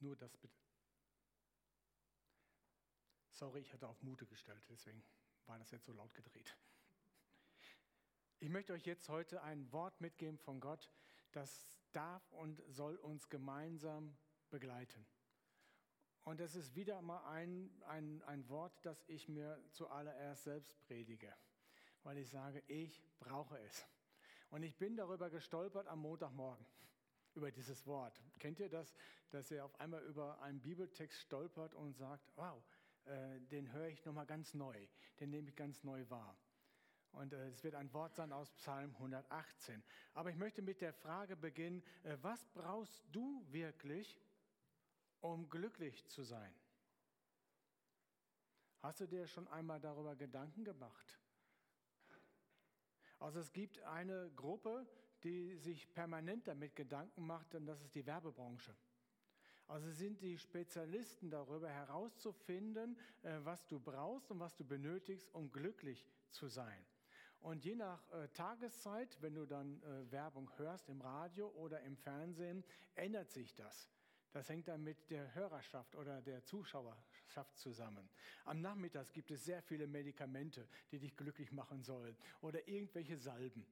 Nur das bitte. Sorry, ich hatte auf Mute gestellt, deswegen war das jetzt so laut gedreht. Ich möchte euch jetzt heute ein Wort mitgeben von Gott, das darf und soll uns gemeinsam begleiten. Und es ist wieder mal ein, ein, ein Wort, das ich mir zuallererst selbst predige, weil ich sage, ich brauche es. Und ich bin darüber gestolpert am Montagmorgen, über dieses Wort. Kennt ihr das, dass ihr auf einmal über einen Bibeltext stolpert und sagt, wow, äh, den höre ich nochmal ganz neu, den nehme ich ganz neu wahr. Und äh, es wird ein Wort sein aus Psalm 118. Aber ich möchte mit der Frage beginnen, äh, was brauchst du wirklich, um glücklich zu sein? Hast du dir schon einmal darüber Gedanken gemacht? Also es gibt eine Gruppe, die sich permanent damit Gedanken macht, und das ist die Werbebranche. Also sind die Spezialisten darüber herauszufinden, äh, was du brauchst und was du benötigst, um glücklich zu sein. Und je nach äh, Tageszeit, wenn du dann äh, Werbung hörst im Radio oder im Fernsehen, ändert sich das. Das hängt dann mit der Hörerschaft oder der Zuschauerschaft zusammen. Am Nachmittag gibt es sehr viele Medikamente, die dich glücklich machen sollen oder irgendwelche Salben.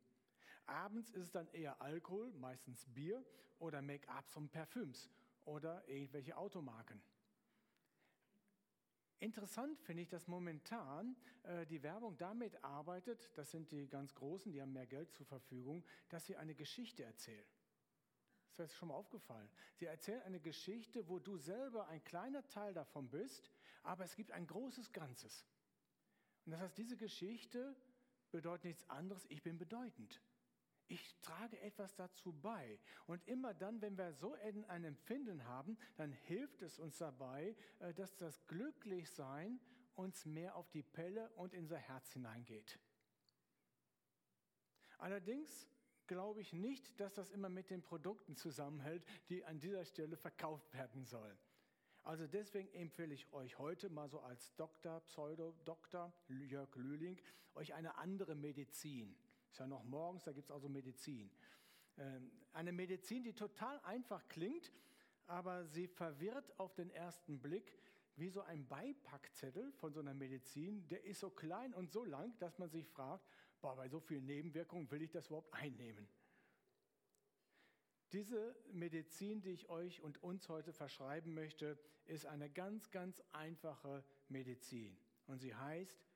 Abends ist es dann eher Alkohol, meistens Bier oder Make-ups und Parfüms oder irgendwelche Automarken. Interessant finde ich, dass momentan äh, die Werbung damit arbeitet, das sind die ganz Großen, die haben mehr Geld zur Verfügung, dass sie eine Geschichte erzählen. Das ist schon mal aufgefallen. Sie erzählen eine Geschichte, wo du selber ein kleiner Teil davon bist, aber es gibt ein großes Ganzes. Und das heißt, diese Geschichte bedeutet nichts anderes, ich bin bedeutend. Ich trage etwas dazu bei. Und immer dann, wenn wir so ein Empfinden haben, dann hilft es uns dabei, äh, dass das Glücklichsein uns mehr auf die Pelle und in unser Herz hineingeht. Allerdings glaube ich nicht, dass das immer mit den Produkten zusammenhält, die an dieser Stelle verkauft werden sollen. Also deswegen empfehle ich euch heute mal so als Doktor, Pseudo-Doktor Jörg Lühling, euch eine andere Medizin ist ja noch morgens, da gibt es also Medizin. Ähm, eine Medizin, die total einfach klingt, aber sie verwirrt auf den ersten Blick wie so ein Beipackzettel von so einer Medizin. Der ist so klein und so lang, dass man sich fragt, boah, bei so vielen Nebenwirkungen will ich das überhaupt einnehmen? Diese Medizin, die ich euch und uns heute verschreiben möchte, ist eine ganz, ganz einfache Medizin. Und sie heißt,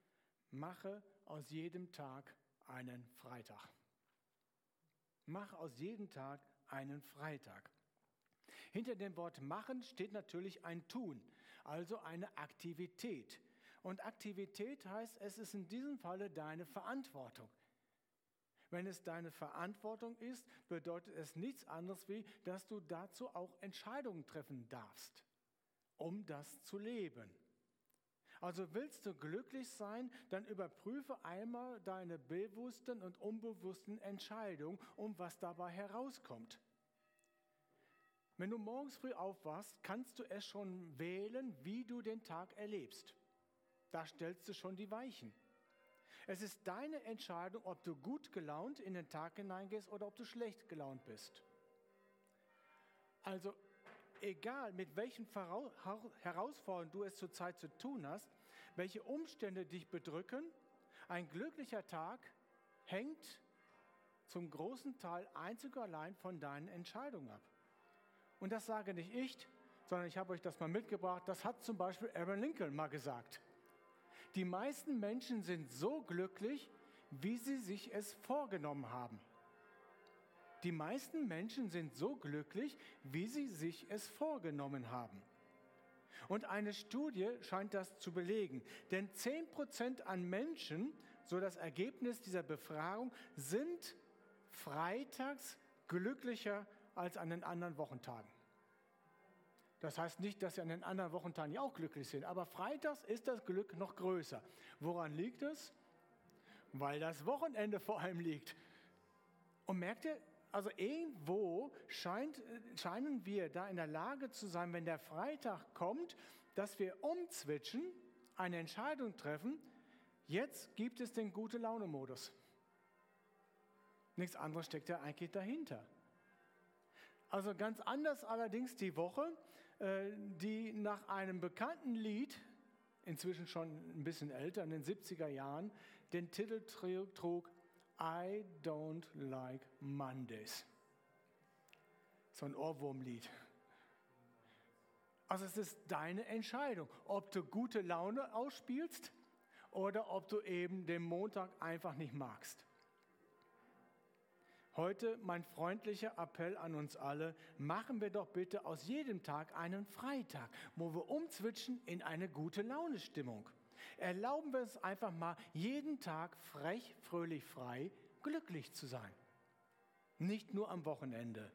mache aus jedem Tag einen Freitag. Mach aus jedem Tag einen Freitag. Hinter dem Wort machen steht natürlich ein Tun, also eine Aktivität. Und Aktivität heißt, es ist in diesem Falle deine Verantwortung. Wenn es deine Verantwortung ist, bedeutet es nichts anderes wie, dass du dazu auch Entscheidungen treffen darfst, um das zu leben. Also willst du glücklich sein, dann überprüfe einmal deine bewussten und unbewussten Entscheidungen und was dabei herauskommt. Wenn du morgens früh aufwachst, kannst du es schon wählen, wie du den Tag erlebst. Da stellst du schon die Weichen. Es ist deine Entscheidung, ob du gut gelaunt in den Tag hineingehst oder ob du schlecht gelaunt bist. Also egal mit welchen Herausforderungen du es zurzeit zu tun hast, welche Umstände dich bedrücken, ein glücklicher Tag hängt zum großen Teil einzig und allein von deinen Entscheidungen ab. Und das sage nicht ich, sondern ich habe euch das mal mitgebracht. Das hat zum Beispiel Aaron Lincoln mal gesagt. Die meisten Menschen sind so glücklich, wie sie sich es vorgenommen haben. Die meisten Menschen sind so glücklich, wie sie sich es vorgenommen haben. Und eine Studie scheint das zu belegen. Denn 10% an Menschen, so das Ergebnis dieser Befragung, sind freitags glücklicher als an den anderen Wochentagen. Das heißt nicht, dass sie an den anderen Wochentagen ja auch glücklich sind, aber freitags ist das Glück noch größer. Woran liegt es? Weil das Wochenende vor allem liegt. Und merkt ihr, also irgendwo scheint, scheinen wir da in der Lage zu sein, wenn der Freitag kommt, dass wir umzwitschen, eine Entscheidung treffen, jetzt gibt es den gute Laune-Modus. Nichts anderes steckt ja eigentlich dahinter. Also ganz anders allerdings die Woche, die nach einem bekannten Lied, inzwischen schon ein bisschen älter, in den 70er Jahren, den Titel trug I Don't Like Mondays. So ein Ohrwurmlied. Also es ist deine Entscheidung, ob du gute Laune ausspielst oder ob du eben den Montag einfach nicht magst. Heute mein freundlicher Appell an uns alle, machen wir doch bitte aus jedem Tag einen Freitag, wo wir umzwitschen in eine gute Launestimmung. Erlauben wir es einfach mal, jeden Tag frech, fröhlich, frei, glücklich zu sein. Nicht nur am Wochenende,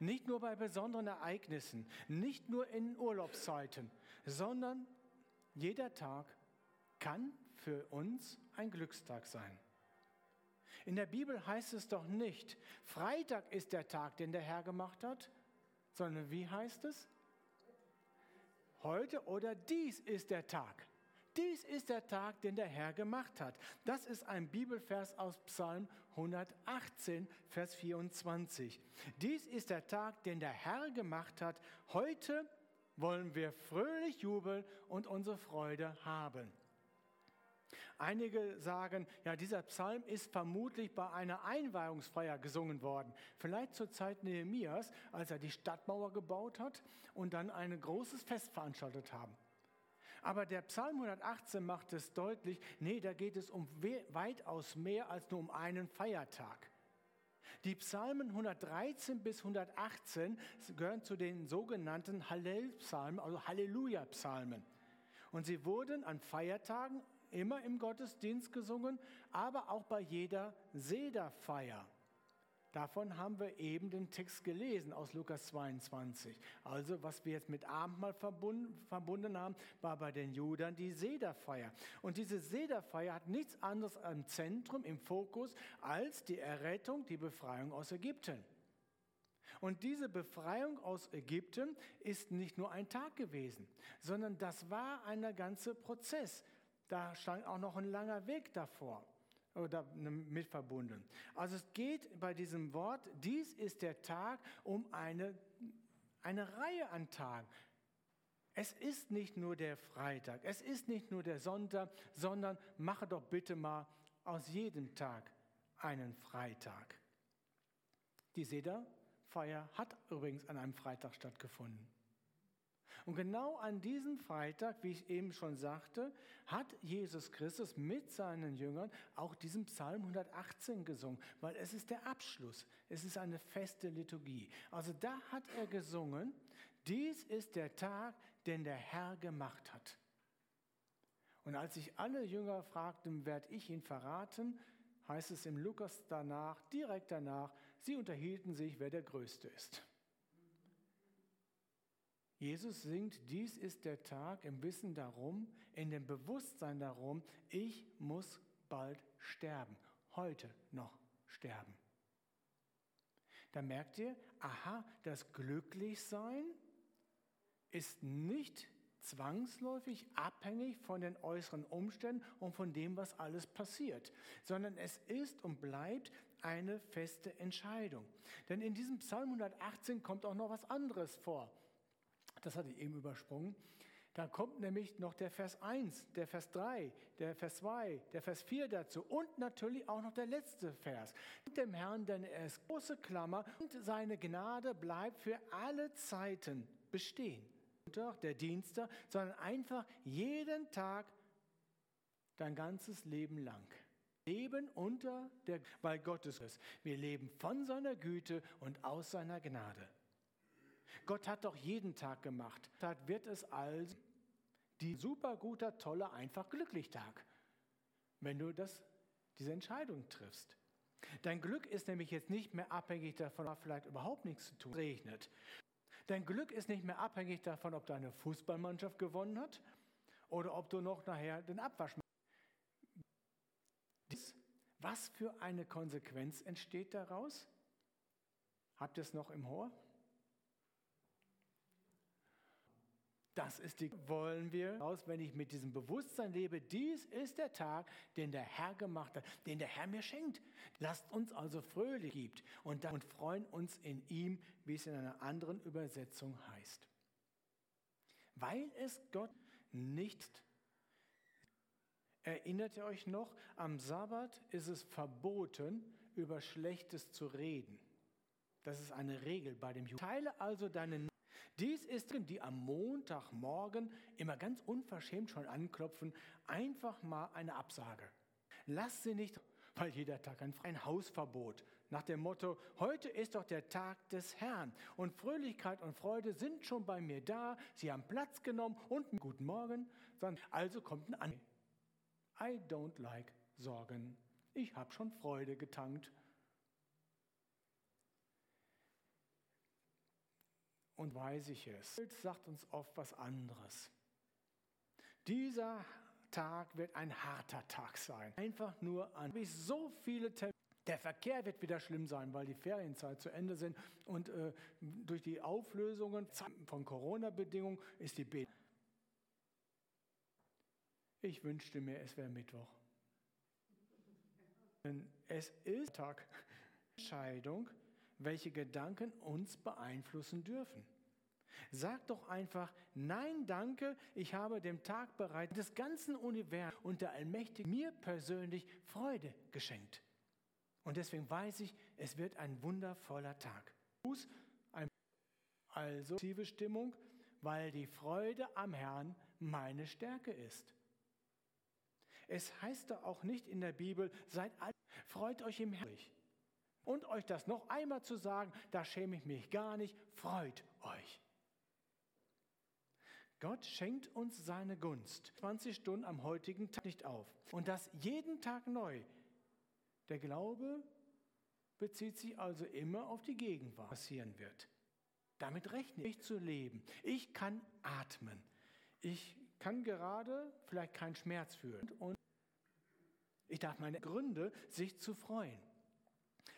nicht nur bei besonderen Ereignissen, nicht nur in Urlaubszeiten, sondern jeder Tag kann für uns ein Glückstag sein. In der Bibel heißt es doch nicht, Freitag ist der Tag, den der Herr gemacht hat, sondern wie heißt es? Heute oder dies ist der Tag. Dies ist der Tag, den der Herr gemacht hat. Das ist ein Bibelvers aus Psalm 118, Vers 24. Dies ist der Tag, den der Herr gemacht hat. Heute wollen wir fröhlich jubeln und unsere Freude haben. Einige sagen, ja, dieser Psalm ist vermutlich bei einer Einweihungsfeier gesungen worden. Vielleicht zur Zeit Nehemias, als er die Stadtmauer gebaut hat und dann ein großes Fest veranstaltet haben. Aber der Psalm 118 macht es deutlich, nee, da geht es um weitaus mehr als nur um einen Feiertag. Die Psalmen 113 bis 118 gehören zu den sogenannten Hallel-Psalmen, also Halleluja-Psalmen. Und sie wurden an Feiertagen immer im Gottesdienst gesungen, aber auch bei jeder Sederfeier. Davon haben wir eben den Text gelesen aus Lukas 22. Also was wir jetzt mit Abendmahl verbunden, verbunden haben, war bei den Judern die Sederfeier. Und diese Sederfeier hat nichts anderes am Zentrum, im Fokus, als die Errettung, die Befreiung aus Ägypten. Und diese Befreiung aus Ägypten ist nicht nur ein Tag gewesen, sondern das war ein ganzer Prozess. Da stand auch noch ein langer Weg davor oder mit verbunden. Also es geht bei diesem Wort, dies ist der Tag um eine, eine Reihe an Tagen. Es ist nicht nur der Freitag, es ist nicht nur der Sonntag, sondern mache doch bitte mal aus jedem Tag einen Freitag. Die Sederfeier hat übrigens an einem Freitag stattgefunden. Und genau an diesem Freitag, wie ich eben schon sagte, hat Jesus Christus mit seinen Jüngern auch diesen Psalm 118 gesungen, weil es ist der Abschluss. Es ist eine feste Liturgie. Also da hat er gesungen, dies ist der Tag, den der Herr gemacht hat. Und als sich alle Jünger fragten, werde ich ihn verraten, heißt es im Lukas danach, direkt danach, sie unterhielten sich, wer der Größte ist. Jesus singt, dies ist der Tag im Wissen darum, in dem Bewusstsein darum, ich muss bald sterben, heute noch sterben. Da merkt ihr, aha, das Glücklichsein ist nicht zwangsläufig abhängig von den äußeren Umständen und von dem, was alles passiert, sondern es ist und bleibt eine feste Entscheidung. Denn in diesem Psalm 118 kommt auch noch was anderes vor das hatte ich eben übersprungen. Da kommt nämlich noch der Vers 1, der Vers 3, der Vers 2, der Vers 4 dazu und natürlich auch noch der letzte Vers. Dem Herrn, denn er ist große Klammer und seine Gnade bleibt für alle Zeiten bestehen. Der Dienstag, sondern einfach jeden Tag dein ganzes Leben lang. Leben unter der, weil Gottes ist. Wir leben von seiner Güte und aus seiner Gnade. Gott hat doch jeden Tag gemacht. Da wird es also die super guter, tolle, einfach glücklich Tag, wenn du das, diese Entscheidung triffst. Dein Glück ist nämlich jetzt nicht mehr abhängig davon, ob vielleicht überhaupt nichts zu tun regnet. Dein Glück ist nicht mehr abhängig davon, ob deine Fußballmannschaft gewonnen hat oder ob du noch nachher den Abwasch machst. Was für eine Konsequenz entsteht daraus? Habt ihr es noch im Ohr? Das ist die, wollen wir aus, wenn ich mit diesem Bewusstsein lebe, dies ist der Tag, den der Herr gemacht hat, den der Herr mir schenkt. Lasst uns also fröhlich gibt und, und freuen uns in ihm, wie es in einer anderen Übersetzung heißt. Weil es Gott nicht Erinnert ihr euch noch, am Sabbat ist es verboten, über Schlechtes zu reden. Das ist eine Regel bei dem Juden. Teile also deine. Dies ist, die am Montagmorgen immer ganz unverschämt schon anklopfen, einfach mal eine Absage. Lass sie nicht, weil jeder Tag ein, ein Hausverbot. Nach dem Motto, heute ist doch der Tag des Herrn und Fröhlichkeit und Freude sind schon bei mir da, sie haben Platz genommen und guten Morgen, also kommt ein An. I don't like Sorgen. Ich habe schon Freude getankt. Und weiß ich es. Bild sagt uns oft was anderes. Dieser Tag wird ein harter Tag sein. Einfach nur an. Wie so viele Termine. Der Verkehr wird wieder schlimm sein, weil die Ferienzeit zu Ende sind und äh, durch die Auflösungen von Corona-Bedingungen ist die B. Ich wünschte mir, es wäre Mittwoch. Denn es ist Tag Entscheidung, welche Gedanken uns beeinflussen dürfen. Sag doch einfach, nein, danke, ich habe dem Tag bereits des ganzen Universums und der Allmächtige mir persönlich Freude geschenkt. Und deswegen weiß ich, es wird ein wundervoller Tag. Also aktive Stimmung, weil die Freude am Herrn meine Stärke ist. Es heißt doch auch nicht in der Bibel, seid alle, freut euch im Herrn. Und euch das noch einmal zu sagen, da schäme ich mich gar nicht, freut euch. Gott schenkt uns seine Gunst 20 Stunden am heutigen Tag nicht auf. Und das jeden Tag neu. Der Glaube bezieht sich also immer auf die Gegenwart, passieren wird. Damit rechne ich zu leben. Ich kann atmen. Ich kann gerade vielleicht keinen Schmerz fühlen. Und ich darf meine Gründe, sich zu freuen.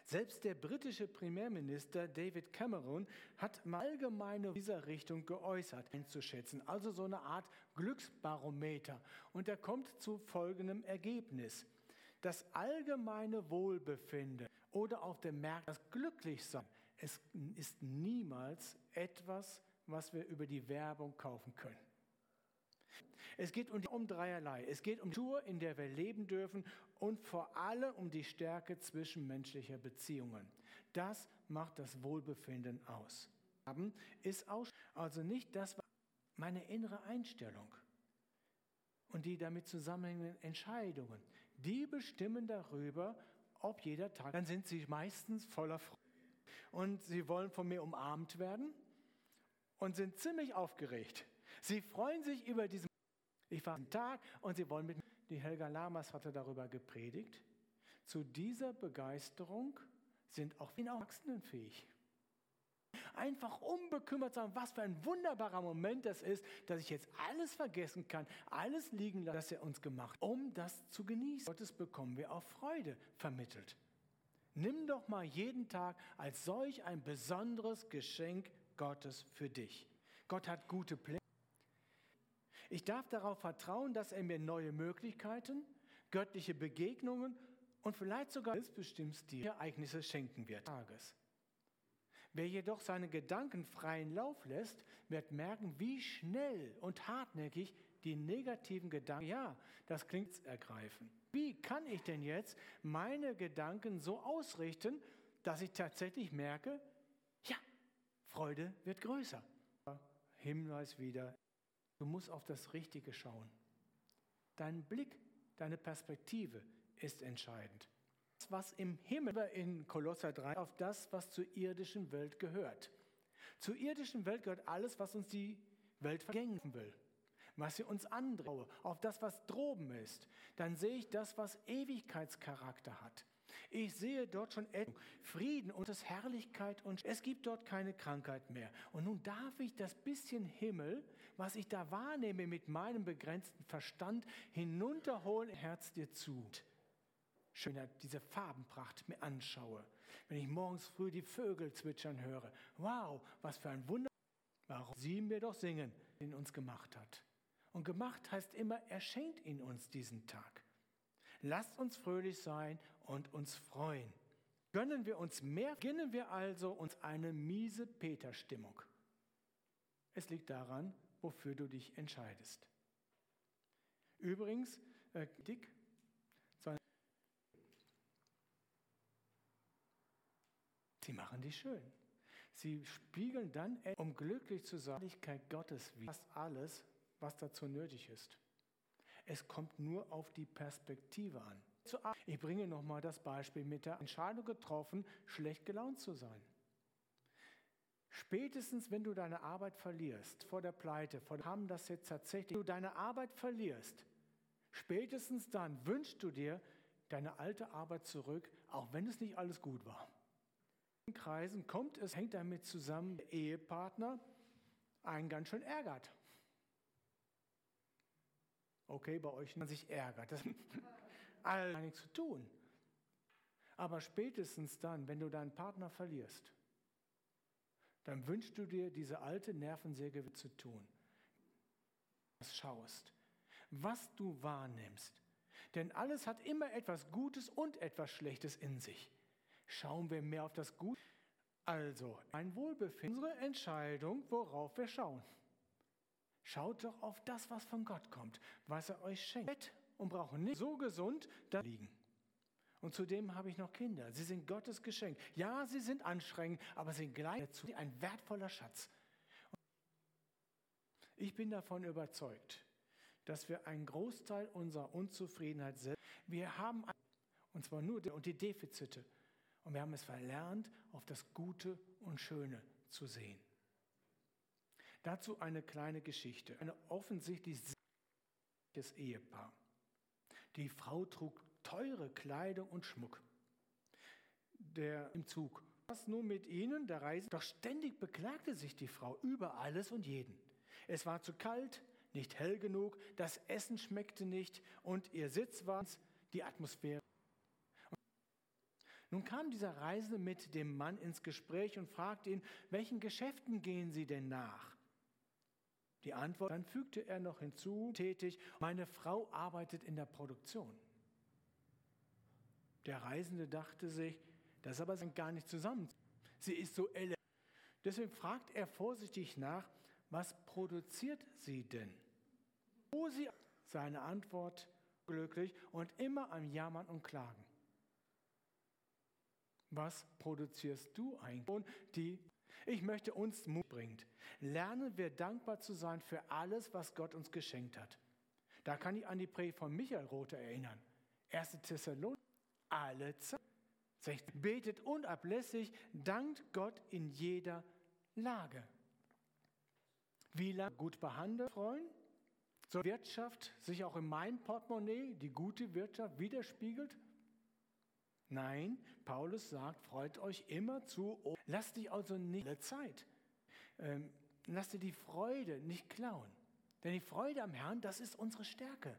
Selbst der britische Premierminister David Cameron hat mal allgemeine dieser Richtung geäußert, einzuschätzen, also so eine Art Glücksbarometer. Und er kommt zu folgendem Ergebnis. Das allgemeine Wohlbefinden oder auf dem Markt das Glücklichsein, es ist niemals etwas, was wir über die Werbung kaufen können. Es geht um, um dreierlei. Es geht um die Tour, in der wir leben dürfen und vor allem um die Stärke zwischenmenschlicher Beziehungen. Das macht das Wohlbefinden aus. Ist also nicht das, meine innere Einstellung und die damit zusammenhängenden Entscheidungen, die bestimmen darüber, ob jeder Tag, dann sind sie meistens voller Freude. Und sie wollen von mir umarmt werden und sind ziemlich aufgeregt. Sie freuen sich über diesen ich war am Tag und sie wollen mit mir. Die Helga Lamas hatte darüber gepredigt. Zu dieser Begeisterung sind auch die Erwachsenen fähig. Einfach unbekümmert sein, was für ein wunderbarer Moment das ist, dass ich jetzt alles vergessen kann, alles liegen lassen, das er uns gemacht hat, um das zu genießen. Gottes bekommen wir auch Freude vermittelt. Nimm doch mal jeden Tag als solch ein besonderes Geschenk Gottes für dich. Gott hat gute Pläne. Ich darf darauf vertrauen, dass er mir neue Möglichkeiten, göttliche Begegnungen und vielleicht sogar selbstbestimmte Ereignisse schenken wird. Tages. Wer jedoch seine Gedanken freien Lauf lässt, wird merken, wie schnell und hartnäckig die negativen Gedanken, ja, das klingt ergreifen. Wie kann ich denn jetzt meine Gedanken so ausrichten, dass ich tatsächlich merke, ja, Freude wird größer. Hinweis wieder, Du musst auf das Richtige schauen. Dein Blick, deine Perspektive ist entscheidend. Was im Himmel in Kolosser 3 auf das, was zur irdischen Welt gehört. Zur irdischen Welt gehört alles, was uns die Welt vergängen will. Was sie uns androhe, auf das, was droben ist. Dann sehe ich das, was Ewigkeitscharakter hat. Ich sehe dort schon Frieden und das Herrlichkeit und es gibt dort keine Krankheit mehr. Und nun darf ich das bisschen Himmel, was ich da wahrnehme mit meinem begrenzten Verstand, hinunterholen, Herz dir zu. Schön, diese Farbenpracht mir anschaue. Wenn ich morgens früh die Vögel zwitschern höre. Wow, was für ein Wunder. Warum? Sie mir doch singen, den uns gemacht hat. Und gemacht heißt immer, er schenkt ihn uns diesen Tag. Lasst uns fröhlich sein und uns freuen. Gönnen wir uns mehr, beginnen wir also uns eine miese Peter-Stimmung. Es liegt daran, wofür du dich entscheidest. Übrigens, äh, Dick, sie machen dich schön. Sie spiegeln dann, um glücklich zu sein, die Gottes wie fast alles, was dazu nötig ist. Es kommt nur auf die Perspektive an. Ich bringe nochmal das Beispiel mit der Entscheidung getroffen, schlecht gelaunt zu sein. Spätestens, wenn du deine Arbeit verlierst, vor der Pleite, vor haben das jetzt tatsächlich, wenn du deine Arbeit verlierst, spätestens dann wünschst du dir deine alte Arbeit zurück, auch wenn es nicht alles gut war. In Kreisen kommt es, hängt damit zusammen, der Ehepartner einen ganz schön ärgert. Okay, bei euch man sich ärgert. Das hat nichts zu tun. Aber spätestens dann, wenn du deinen Partner verlierst, dann wünschst du dir, diese alte Nervensäge zu tun. Was schaust, was du wahrnimmst. Denn alles hat immer etwas Gutes und etwas Schlechtes in sich. Schauen wir mehr auf das Gute. Also, ein Wohlbefinden, unsere Entscheidung, worauf wir schauen. Schaut doch auf das, was von Gott kommt, was er euch schenkt und brauchen nicht so gesund da liegen. Und zudem habe ich noch Kinder. Sie sind Gottes Geschenk. Ja, sie sind anstrengend, aber sie sind gleichzeitig ein wertvoller Schatz. Ich bin davon überzeugt, dass wir einen Großteil unserer Unzufriedenheit selbst, wir haben, und zwar nur die, und die Defizite, und wir haben es verlernt, auf das Gute und Schöne zu sehen. Dazu eine kleine Geschichte. Ein offensichtlich Ehepaar. Die Frau trug teure Kleidung und Schmuck. Der im Zug. Was nun mit ihnen, der Reise? Doch ständig beklagte sich die Frau über alles und jeden. Es war zu kalt, nicht hell genug, das Essen schmeckte nicht und ihr Sitz war die Atmosphäre. Nun kam dieser Reisende mit dem Mann ins Gespräch und fragte ihn, welchen Geschäften gehen Sie denn nach? Die Antwort, dann fügte er noch hinzu, tätig, meine Frau arbeitet in der Produktion. Der Reisende dachte sich, das aber gar nicht zusammen. Sie ist so elegant. Deswegen fragt er vorsichtig nach, was produziert sie denn? Wo sie seine Antwort glücklich und immer am Jammern und Klagen. Was produzierst du eigentlich? Die ich möchte uns Mut bringen. Lernen wir dankbar zu sein für alles, was Gott uns geschenkt hat. Da kann ich an die Predigt von Michael Rothe erinnern. 1. Thessalonicher, alle Zeit. Betet unablässig, dankt Gott in jeder Lage. Wie lange gut behandelt, freuen? Zur Wirtschaft sich auch in meinem Portemonnaie die gute Wirtschaft widerspiegelt? Nein, Paulus sagt, freut euch immer zu. Lasst dich also nicht alle Zeit. Ähm, lasst dir die Freude nicht klauen. Denn die Freude am Herrn, das ist unsere Stärke.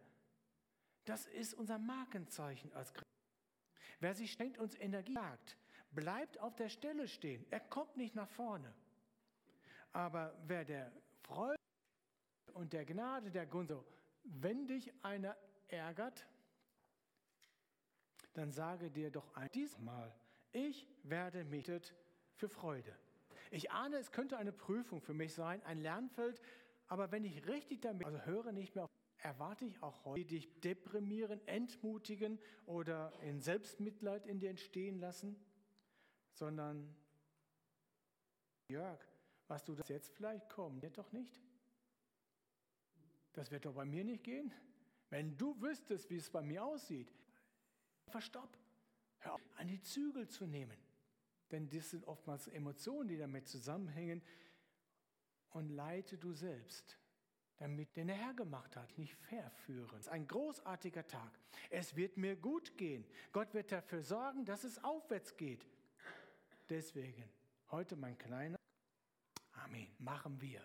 Das ist unser Markenzeichen als Christen. Wer sich schenkt, uns Energie sagt, bleibt auf der Stelle stehen. Er kommt nicht nach vorne. Aber wer der Freude und der Gnade der Gunst, wenn dich einer ärgert, dann sage dir doch ein, diesmal, ich werde mich für Freude. Ich ahne, es könnte eine Prüfung für mich sein, ein Lernfeld, aber wenn ich richtig damit, also höre nicht mehr auf, erwarte ich auch heute, die dich deprimieren, entmutigen oder in Selbstmitleid in dir entstehen lassen, sondern Jörg, was du das jetzt vielleicht kommen, wird doch nicht. Das wird doch bei mir nicht gehen. Wenn du wüsstest, wie es bei mir aussieht, Verstopp. Hör auf, an die Zügel zu nehmen. Denn das sind oftmals Emotionen, die damit zusammenhängen. Und leite du selbst, damit den Herr gemacht hat, nicht verführen. Es ist ein großartiger Tag. Es wird mir gut gehen. Gott wird dafür sorgen, dass es aufwärts geht. Deswegen, heute mein kleiner Amen. Machen wir.